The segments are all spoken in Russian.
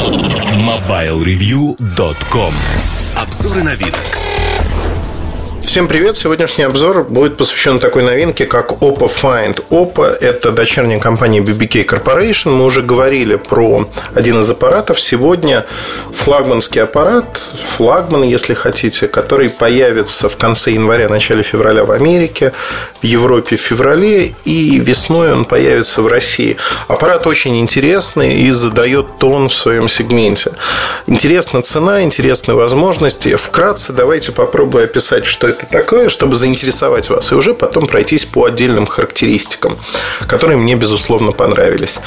MobileReview.com Обзоры вид. Всем привет! Сегодняшний обзор будет посвящен такой новинке, как Oppo Find. Oppo – это дочерняя компания BBK Corporation. Мы уже говорили про один из аппаратов. Сегодня флагманский аппарат, флагман, если хотите, который появится в конце января, начале февраля в Америке, в Европе в феврале, и весной он появится в России. Аппарат очень интересный и задает тон в своем сегменте. Интересна цена, интересны возможности. Вкратце давайте попробую описать, что это такое, чтобы заинтересовать вас, и уже потом пройтись по отдельным характеристикам, которые мне, безусловно, понравились.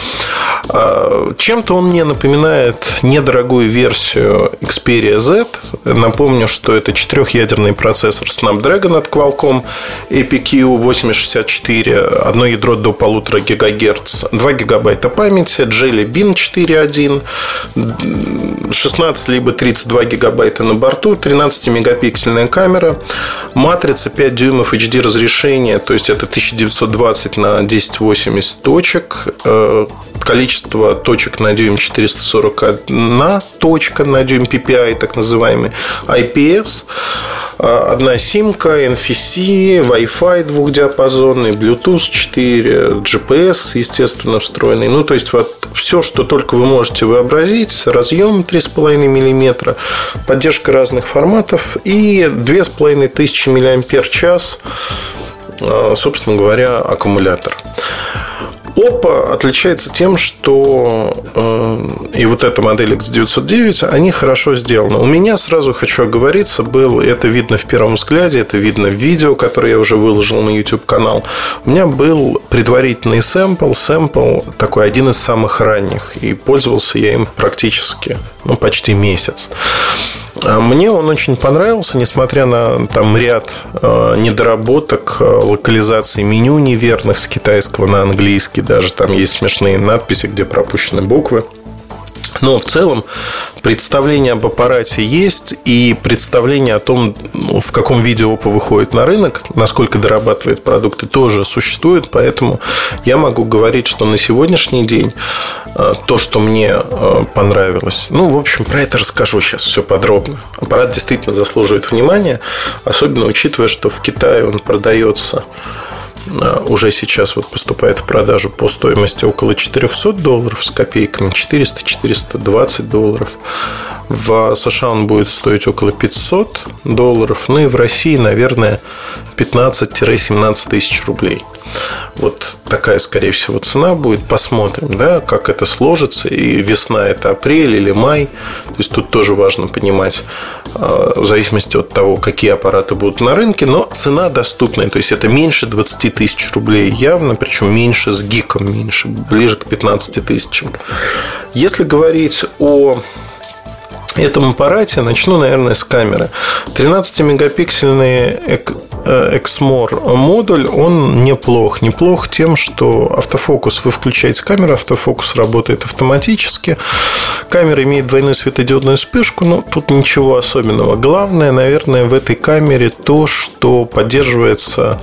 А, чем-то он мне напоминает недорогую версию Xperia Z. Напомню, что это четырехъядерный процессор Snapdragon от Qualcomm APQ 8064, одно ядро до 1,5 ГГц, 2 гигабайта памяти, Jelly Bean 4.1, 16 либо 32 гигабайта на борту, 13-мегапиксельная камера, матрица 5 дюймов HD разрешения, то есть это 1920 на 1080 точек, э, количество точек на дюйм 441 точка на дюйм PPI, так называемый IPS, э, одна симка, NFC, Wi-Fi двухдиапазонный, Bluetooth 4, GPS, естественно, встроенный. Ну, то есть, вот все, что только вы можете вообразить. Разъем 3,5 мм, поддержка разных форматов и 2500 мАч, собственно говоря, аккумулятор. Oppo отличается тем, что э, и вот эта модель X909, они хорошо сделаны. У меня сразу хочу оговориться, был, это видно в первом взгляде, это видно в видео, которое я уже выложил на YouTube канал. У меня был предварительный сэмпл, сэмпл такой один из самых ранних, и пользовался я им практически, ну, почти месяц. А мне он очень понравился, несмотря на там ряд э, недоработок, э, локализации меню неверных с китайского на английский, даже там есть смешные надписи, где пропущены буквы. Но в целом представление об аппарате есть, и представление о том, ну, в каком виде Oppo выходит на рынок, насколько дорабатывает продукты, тоже существует. Поэтому я могу говорить, что на сегодняшний день э, то, что мне э, понравилось, ну, в общем, про это расскажу сейчас все подробно. Аппарат действительно заслуживает внимания, особенно учитывая, что в Китае он продается уже сейчас вот поступает в продажу по стоимости около 400 долларов с копейками, 400-420 долларов. В США он будет стоить около 500 долларов. Ну и в России, наверное, 15-17 тысяч рублей. Вот такая, скорее всего, цена будет. Посмотрим, да, как это сложится. И весна это апрель или май. То есть тут тоже важно понимать, э, в зависимости от того, какие аппараты будут на рынке. Но цена доступная. То есть это меньше 20 тысяч рублей явно, причем меньше с гиком, меньше, ближе к 15 тысячам. Если говорить о этом аппарате начну, наверное, с камеры. 13-мегапиксельный Exmor модуль, он неплох. Неплох тем, что автофокус, вы включаете камеру, автофокус работает автоматически. Камера имеет двойную светодиодную вспышку, но тут ничего особенного. Главное, наверное, в этой камере то, что поддерживается Э,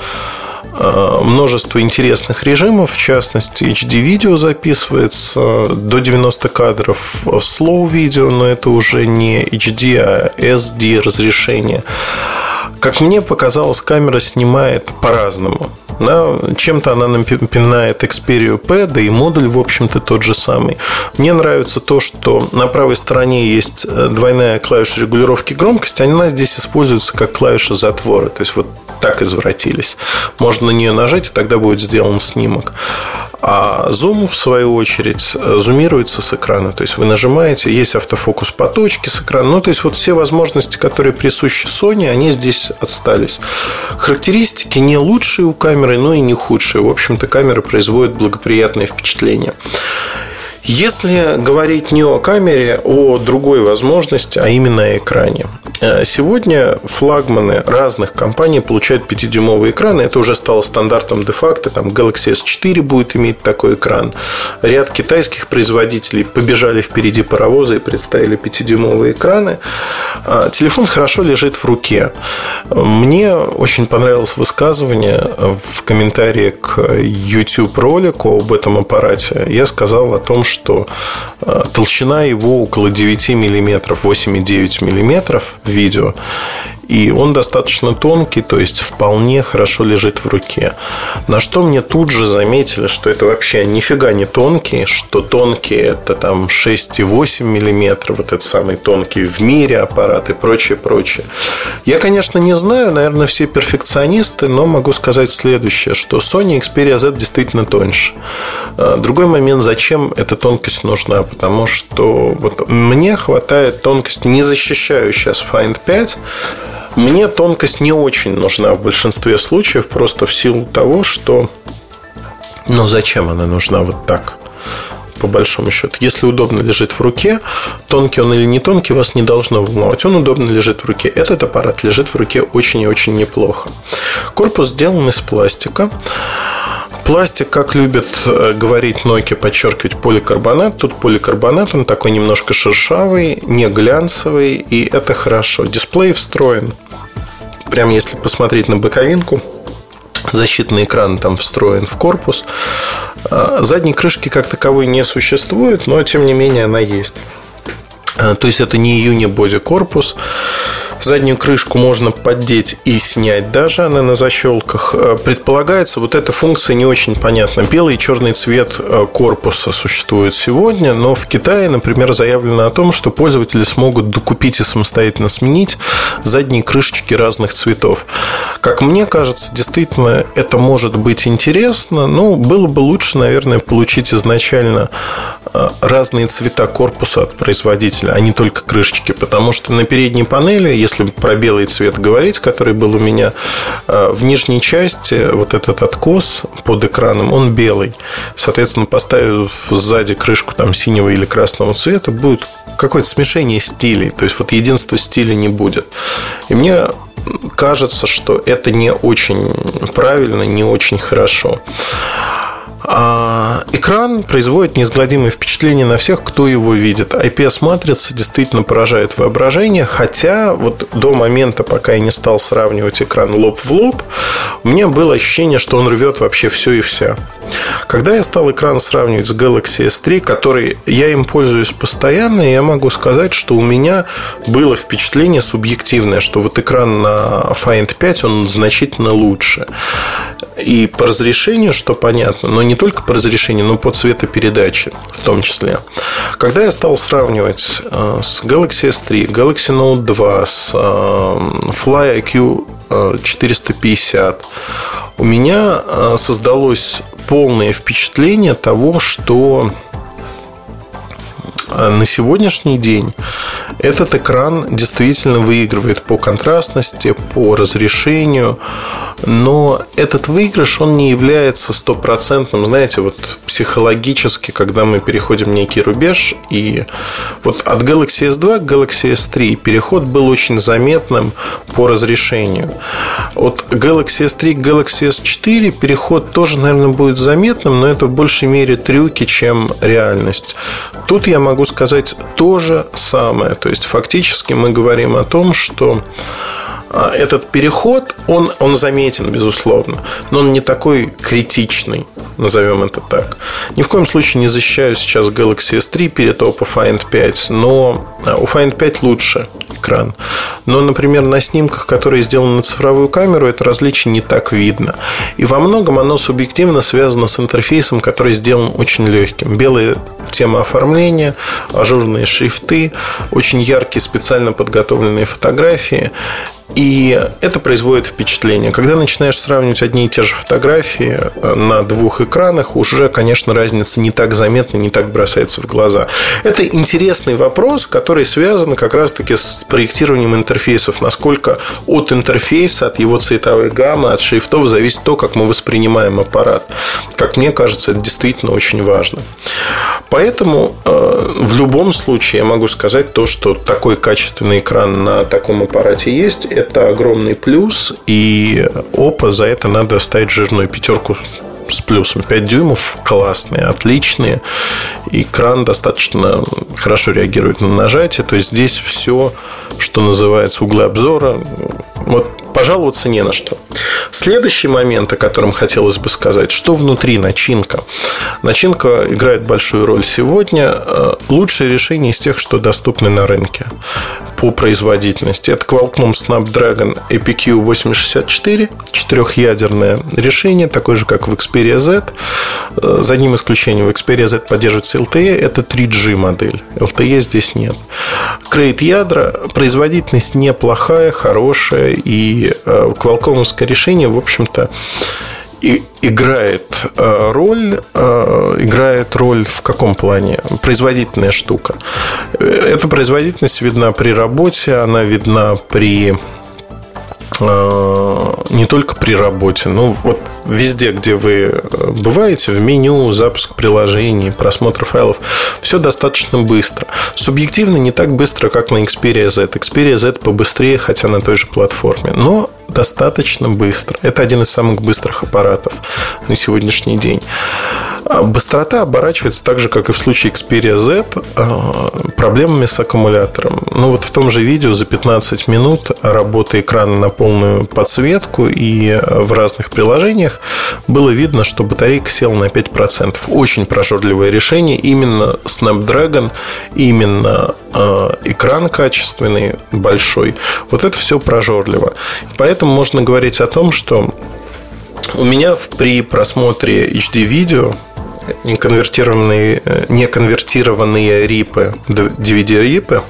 множество интересных режимов, в частности, HD-видео записывается до 90 кадров в slow-видео, но это уже не HD, а SD разрешение. Как мне показалось, камера снимает по-разному. Да, чем-то она напоминает Xperia P, да и модуль, в общем-то, тот же самый. Мне нравится то, что на правой стороне есть э, двойная клавиша регулировки громкости, она здесь используется как клавиша затвора. То есть, вот так извратились. Можно на нее нажать, и тогда будет сделан снимок. А зум, в свою очередь, зумируется с экрана. То есть вы нажимаете, есть автофокус по точке с экрана. Ну, то есть вот все возможности, которые присущи Sony, они здесь отстались. Характеристики не лучшие у камеры, но и не худшие. В общем-то, камера производит благоприятное впечатление. Если говорить не о камере, о другой возможности, а именно о экране. Э, сегодня флагманы разных компаний получают 5-дюймовые экраны. Это уже стало стандартом де-факто. Там Galaxy S4 будет иметь такой экран. Ряд китайских производителей побежали впереди паровоза и представили 5-дюймовые экраны. А, телефон хорошо лежит в руке. Мне очень понравилось высказывание в комментарии к YouTube ролику об этом аппарате. Я сказал о том, что э, толщина его около 9 мм, 8,9 мм видео. И он достаточно тонкий, то есть вполне хорошо лежит в руке. На что мне тут же заметили, что это вообще нифига не тонкий, что тонкий это там 6,8 миллиметров, вот этот самый тонкий в мире аппарат и прочее, прочее. Я, конечно, не знаю, наверное, все перфекционисты, но могу сказать следующее, что Sony Xperia Z действительно тоньше. А, другой момент, зачем эта тонкость нужна? Потому что вот мне хватает тонкости, не защищаю сейчас Find 5, мне тонкость не очень нужна в большинстве случаев, просто в силу того, что... Ну, зачем она нужна вот так? по большому счету. Если удобно лежит в руке, тонкий он или не тонкий, вас не должно волновать. Он удобно лежит в руке. Этот аппарат лежит в руке очень и очень неплохо. Корпус сделан из пластика. Пластик, как любят э, говорить Nokia, подчеркивать поликарбонат. Тут поликарбонат, он такой немножко шершавый, не глянцевый, и это хорошо. Дисплей встроен. Прям если посмотреть на боковинку, защитный экран там встроен в корпус. Э, задней крышки как таковой не существует, но тем не менее она есть. Э, то есть это не Юни боди корпус. Заднюю крышку можно поддеть и снять даже, она на защелках. Э, предполагается, вот эта функция не очень понятна. Белый и черный цвет э, корпуса существует сегодня, но в Китае, например, заявлено о том, что пользователи смогут докупить и самостоятельно сменить задние крышечки разных цветов. Как мне кажется, действительно это может быть интересно, но было бы лучше, наверное, получить изначально э, разные цвета корпуса от производителя, а не только крышечки, потому что на передней панели, если про белый цвет говорить, который был у меня, э, в нижней части вот этот откос под экраном, он белый. Соответственно, поставив сзади крышку там синего или красного цвета, будет какое-то смешение стилей. То есть, вот единства стиля не будет. И мне кажется, что это не очень правильно, не очень хорошо. А экран производит неизгладимое впечатление на всех, кто его видит. IPS-матрица действительно поражает воображение, хотя вот до момента, пока я не стал сравнивать экран лоб в лоб, у меня было ощущение, что он рвет вообще все и вся. Когда я стал экран сравнивать с Galaxy S3, который я им пользуюсь постоянно, я могу сказать, что у меня было впечатление субъективное, что вот экран на Find 5, он значительно лучше. И по разрешению, что понятно, но не только по разрешению, но по цветопередаче в том числе. Когда я стал сравнивать э, с Galaxy S3, Galaxy Note 2, с э, Fly IQ 450, у меня э, создалось полное впечатление того, что на сегодняшний день этот экран действительно выигрывает по контрастности, по разрешению, но этот выигрыш, он не является стопроцентным, знаете, вот психологически, когда мы переходим некий рубеж, и вот от Galaxy S2 к Galaxy S3 переход был очень заметным по разрешению. От Galaxy S3 к Galaxy S4 переход тоже, наверное, будет заметным, но это в большей мере трюки, чем реальность. Тут я могу сказать то же самое. То есть, фактически мы говорим о том, что этот переход, он, он заметен, безусловно, но он не такой критичный, назовем это так. Ни в коем случае не защищаю сейчас Galaxy S3 перед Oppo Find 5, но а, у Find 5 лучше экран. Но, например, на снимках, которые сделаны на цифровую камеру, это различие не так видно. И во многом оно субъективно связано с интерфейсом, который сделан очень легким. Белая тема оформления, ажурные шрифты, очень яркие специально подготовленные фотографии. И это производит впечатление. Когда начинаешь сравнивать одни и те же фотографии э, на двух экранах, уже, конечно, разница не так заметна, не так бросается в глаза. Это интересный вопрос, который связан как раз-таки с проектированием интерфейсов. Насколько от интерфейса, от его цветовой гаммы, от шрифтов зависит то, как мы воспринимаем аппарат. Как мне кажется, это действительно очень важно. Поэтому э, в любом случае я могу сказать то, что такой качественный экран на таком аппарате есть это огромный плюс, и опа, за это надо ставить жирную пятерку с плюсом. 5 дюймов классные, отличные. Экран достаточно хорошо реагирует на нажатие. То есть здесь все, что называется углы обзора, вот пожаловаться не на что. Следующий момент, о котором хотелось бы сказать, что внутри начинка. Начинка играет большую роль сегодня. Э, лучшее решение из тех, что доступны на рынке по производительности. Это Qualcomm Snapdragon APQ 864, четырехъядерное решение, такое же, как в Xperia Z. Э, за одним исключением, в Xperia Z поддерживается LTE, это 3G модель. LTE здесь нет. Крейт ядра, производительность неплохая, хорошая, и Qualcomm решение, в общем-то, и играет э, роль, э, играет роль в каком плане? Производительная штука. Э, эта производительность видна при работе, она видна при не только при работе, но вот везде, где вы бываете, в меню, запуск приложений, просмотр файлов, все достаточно быстро. Субъективно не так быстро, как на Xperia Z. Xperia Z побыстрее, хотя на той же платформе. Но достаточно быстро. Это один из самых быстрых аппаратов на сегодняшний день. А быстрота оборачивается так же, как и в случае Xperia Z, а, проблемами с аккумулятором. Ну, вот в том же видео за 15 минут работы экрана на полную подсветку и в разных приложениях было видно, что батарейка села на 5%. Очень прожорливое решение. Именно Snapdragon, именно экран качественный, большой. Вот это все прожорливо. Поэтому можно говорить о том, что у меня при просмотре HD-видео неконвертированные, э, неконвертированные рипы, DVD-рипы,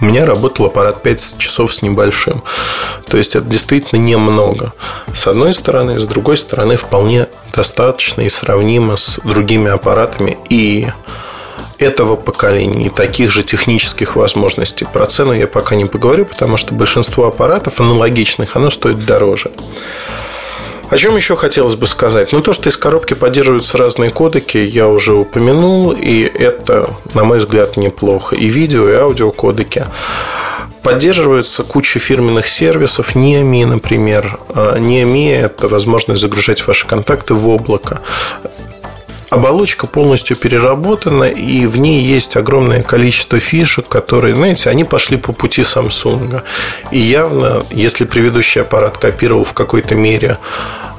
у меня работал аппарат 5 часов с небольшим. То есть это действительно немного. С одной стороны, с другой стороны, вполне достаточно и сравнимо с другими аппаратами и этого поколения и таких же технических возможностей. Про цену я пока не поговорю, потому что большинство аппаратов аналогичных, оно стоит дороже. О чем еще хотелось бы сказать? Ну, то, что из коробки поддерживаются разные кодеки, я уже упомянул, и это, на мой взгляд, неплохо. И видео, и аудио кодеки. Поддерживается куча фирменных сервисов, NEMI, например. NEMI – это возможность загружать ваши контакты в облако оболочка полностью переработана, и в ней есть огромное количество фишек, которые, знаете, они пошли по пути Samsung. И явно, если предыдущий аппарат копировал в какой-то мере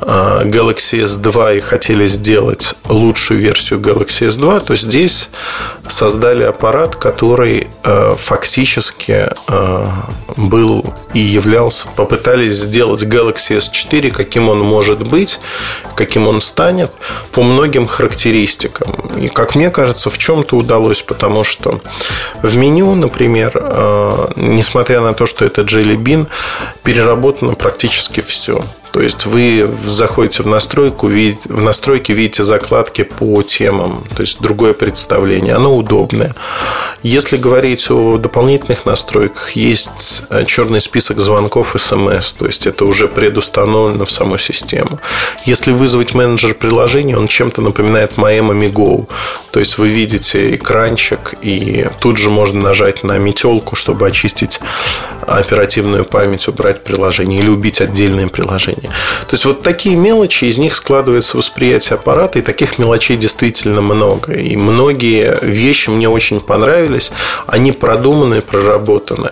Galaxy S2 и хотели сделать лучшую версию Galaxy S2, то здесь создали аппарат, который а, фактически а, был и являлся, попытались сделать Galaxy S4, каким он может быть, каким он станет, по многим характеристикам. И, как мне кажется, в чем-то удалось, потому что в меню, например, несмотря на то, что это Jelly Bean, переработано практически все. То есть вы заходите в настройку, видите, в настройки видите закладки по темам, то есть другое представление, оно удобное. Если говорить о дополнительных настройках, есть э, черный список звонков смс, то есть это уже предустановлено в саму систему. Если вызвать менеджер приложения, он чем-то напоминает Miami Go, то есть вы видите экранчик и тут же можно нажать на метелку, чтобы очистить оперативную память, убрать приложение или убить отдельные приложения. То есть вот такие мелочи, из них складывается восприятие аппарата, и таких мелочей действительно много. И многие вещи мне очень понравились, они продуманы, проработаны.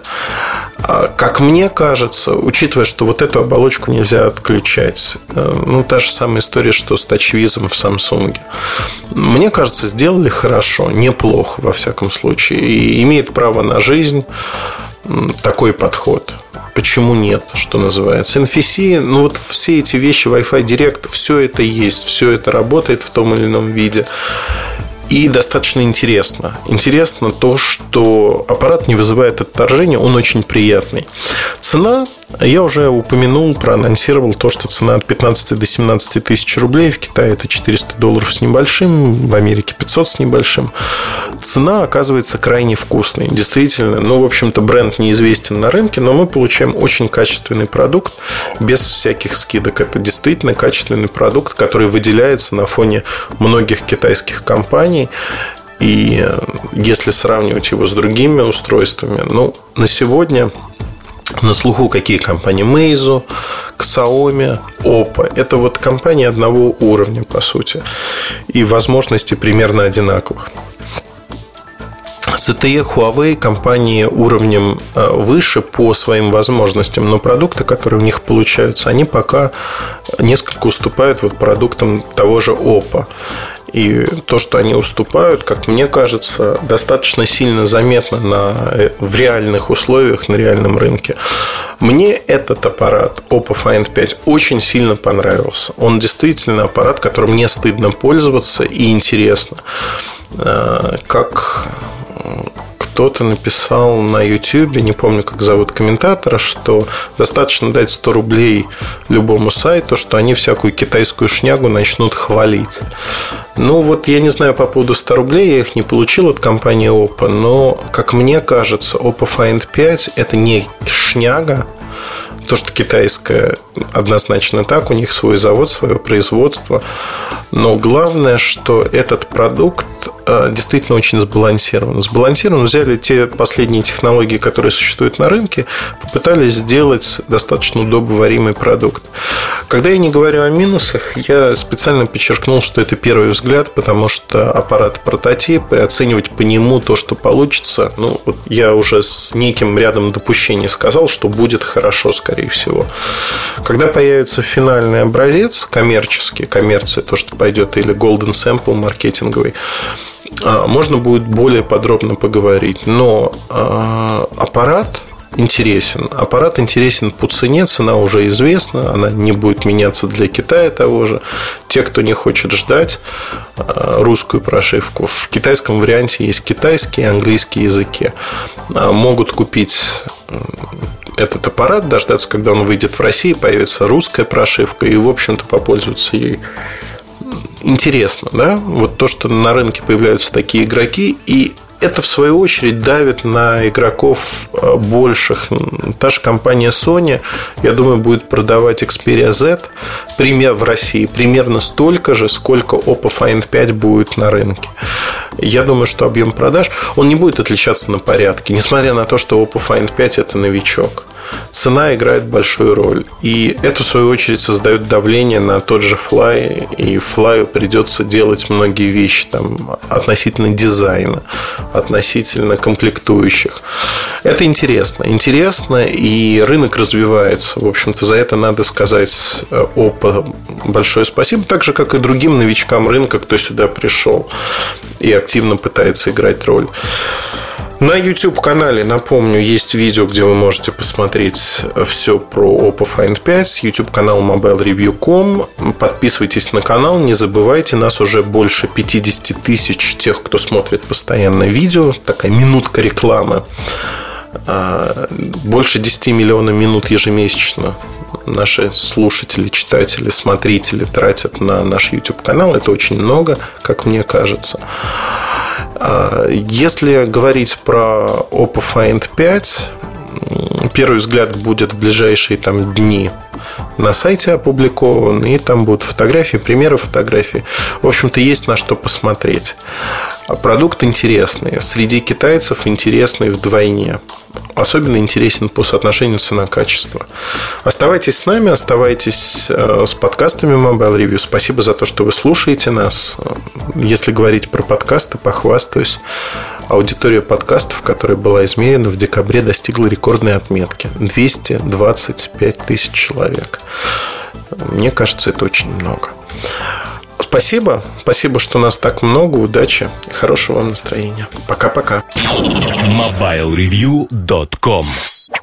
А, как мне кажется, учитывая, что вот эту оболочку нельзя отключать, э, ну, та же самая история, что с тачвизом в Samsung. Мне кажется, сделали хорошо, неплохо, во всяком случае, и имеет право на жизнь такой подход. Почему нет, что называется? NFC, ну вот все эти вещи, Wi-Fi Direct, все это есть, все это работает в том или ином виде. и достаточно интересно. Интересно то, что аппарат не вызывает отторжения, он очень приятный. Цена, я уже упомянул, проанонсировал то, что цена от 15 до 17 тысяч рублей. В Китае это 400 долларов с небольшим, в Америке 500 с небольшим. Цена оказывается крайне вкусной. Действительно, ну, в общем-то, бренд неизвестен на рынке, но мы получаем очень качественный продукт без всяких скидок. Это действительно качественный продукт, который выделяется на фоне многих китайских компаний. И если сравнивать его с другими устройствами, ну, на сегодня на слуху какие компании? Meizu, Xiaomi, Oppo. Это вот компании одного уровня, по сути. И возможности примерно одинаковых. ZTE, Huawei компании уровнем э, выше по своим возможностям, но продукты, которые у них получаются, они пока несколько уступают вот продуктам того же Oppo. И то, что они уступают, как мне кажется, достаточно сильно заметно на, э, в реальных условиях, на реальном рынке. Мне этот аппарат Oppo Find 5 очень сильно понравился. Он действительно аппарат, которым не стыдно пользоваться и интересно. Э, как кто-то написал на YouTube, не помню, как зовут комментатора, что достаточно дать 100 рублей любому сайту, что они всякую китайскую шнягу начнут хвалить. Ну, вот я не знаю по поводу 100 рублей, я их не получил от компании Oppo, но, как мне кажется, Oppo Find 5 – это не шняга, то, что китайская, однозначно так, у них свой завод, свое производство. Но главное, что этот продукт э, действительно очень сбалансирован. Сбалансирован. Взяли те последние технологии, которые существуют на рынке, попытались сделать достаточно удобоваримый продукт. Когда я не говорю о минусах, я специально подчеркнул, что это первый взгляд, потому что аппарат прототип, и оценивать по нему то, что получится, ну, вот я уже с неким рядом допущений сказал, что будет хорошо, скорее всего. Когда появится финальный образец, коммерческий, коммерция, то, что пойдет, или golden sample маркетинговый, а, можно будет более подробно поговорить. Но а, аппарат интересен. Аппарат интересен по цене, цена уже известна, она не будет меняться для Китая того же. Те, кто не хочет ждать а, русскую прошивку, в китайском варианте есть китайский и английский языки. Могут купить этот аппарат, дождаться, когда он выйдет в Россию, появится русская прошивка и, в общем-то, попользоваться ей интересно, да, вот то, что на рынке появляются такие игроки, и это, в свою очередь, давит на игроков э, больших. Та же компания Sony, я думаю, будет продавать Xperia Z пример в России примерно столько же, сколько Oppo Find 5 будет на рынке. Я думаю, что объем продаж, он не будет отличаться на порядке, несмотря на то, что Oppo Find 5 это новичок цена играет большую роль. И это, в свою очередь, создает давление на тот же Fly. И Fly придется делать многие вещи там, относительно дизайна, относительно комплектующих. Это интересно. Интересно, и рынок развивается. В общем-то, за это надо сказать э, ОПА большое спасибо. Так же, как и другим новичкам рынка, кто сюда пришел и активно пытается играть роль. На YouTube-канале, напомню, есть видео, где вы можете посмотреть все про Oppo Find 5. YouTube-канал mobilereview.com. Подписывайтесь на канал, не забывайте, нас уже больше 50 тысяч тех, кто смотрит постоянно видео. Такая минутка рекламы. А, больше 10 миллионов минут ежемесячно наши слушатели, читатели, смотрители тратят на наш YouTube-канал. Это очень много, как мне кажется. А, если говорить про Oppo Find 5, первый взгляд будет в ближайшие там дни на сайте опубликован, и там будут фотографии, примеры фотографий. В общем-то, есть на что посмотреть. Продукт интересный. Среди китайцев интересный вдвойне особенно интересен по соотношению цена-качество. Оставайтесь с нами, оставайтесь э, с подкастами Mobile Review. Спасибо за то, что вы слушаете нас. Если говорить про подкасты, похвастаюсь. Аудитория подкастов, которая была измерена в декабре, достигла рекордной отметки. 225 тысяч человек. Мне кажется, это очень много. Спасибо. Спасибо, что нас так много. Удачи хорошего вам настроения. Пока-пока. MobileReview.com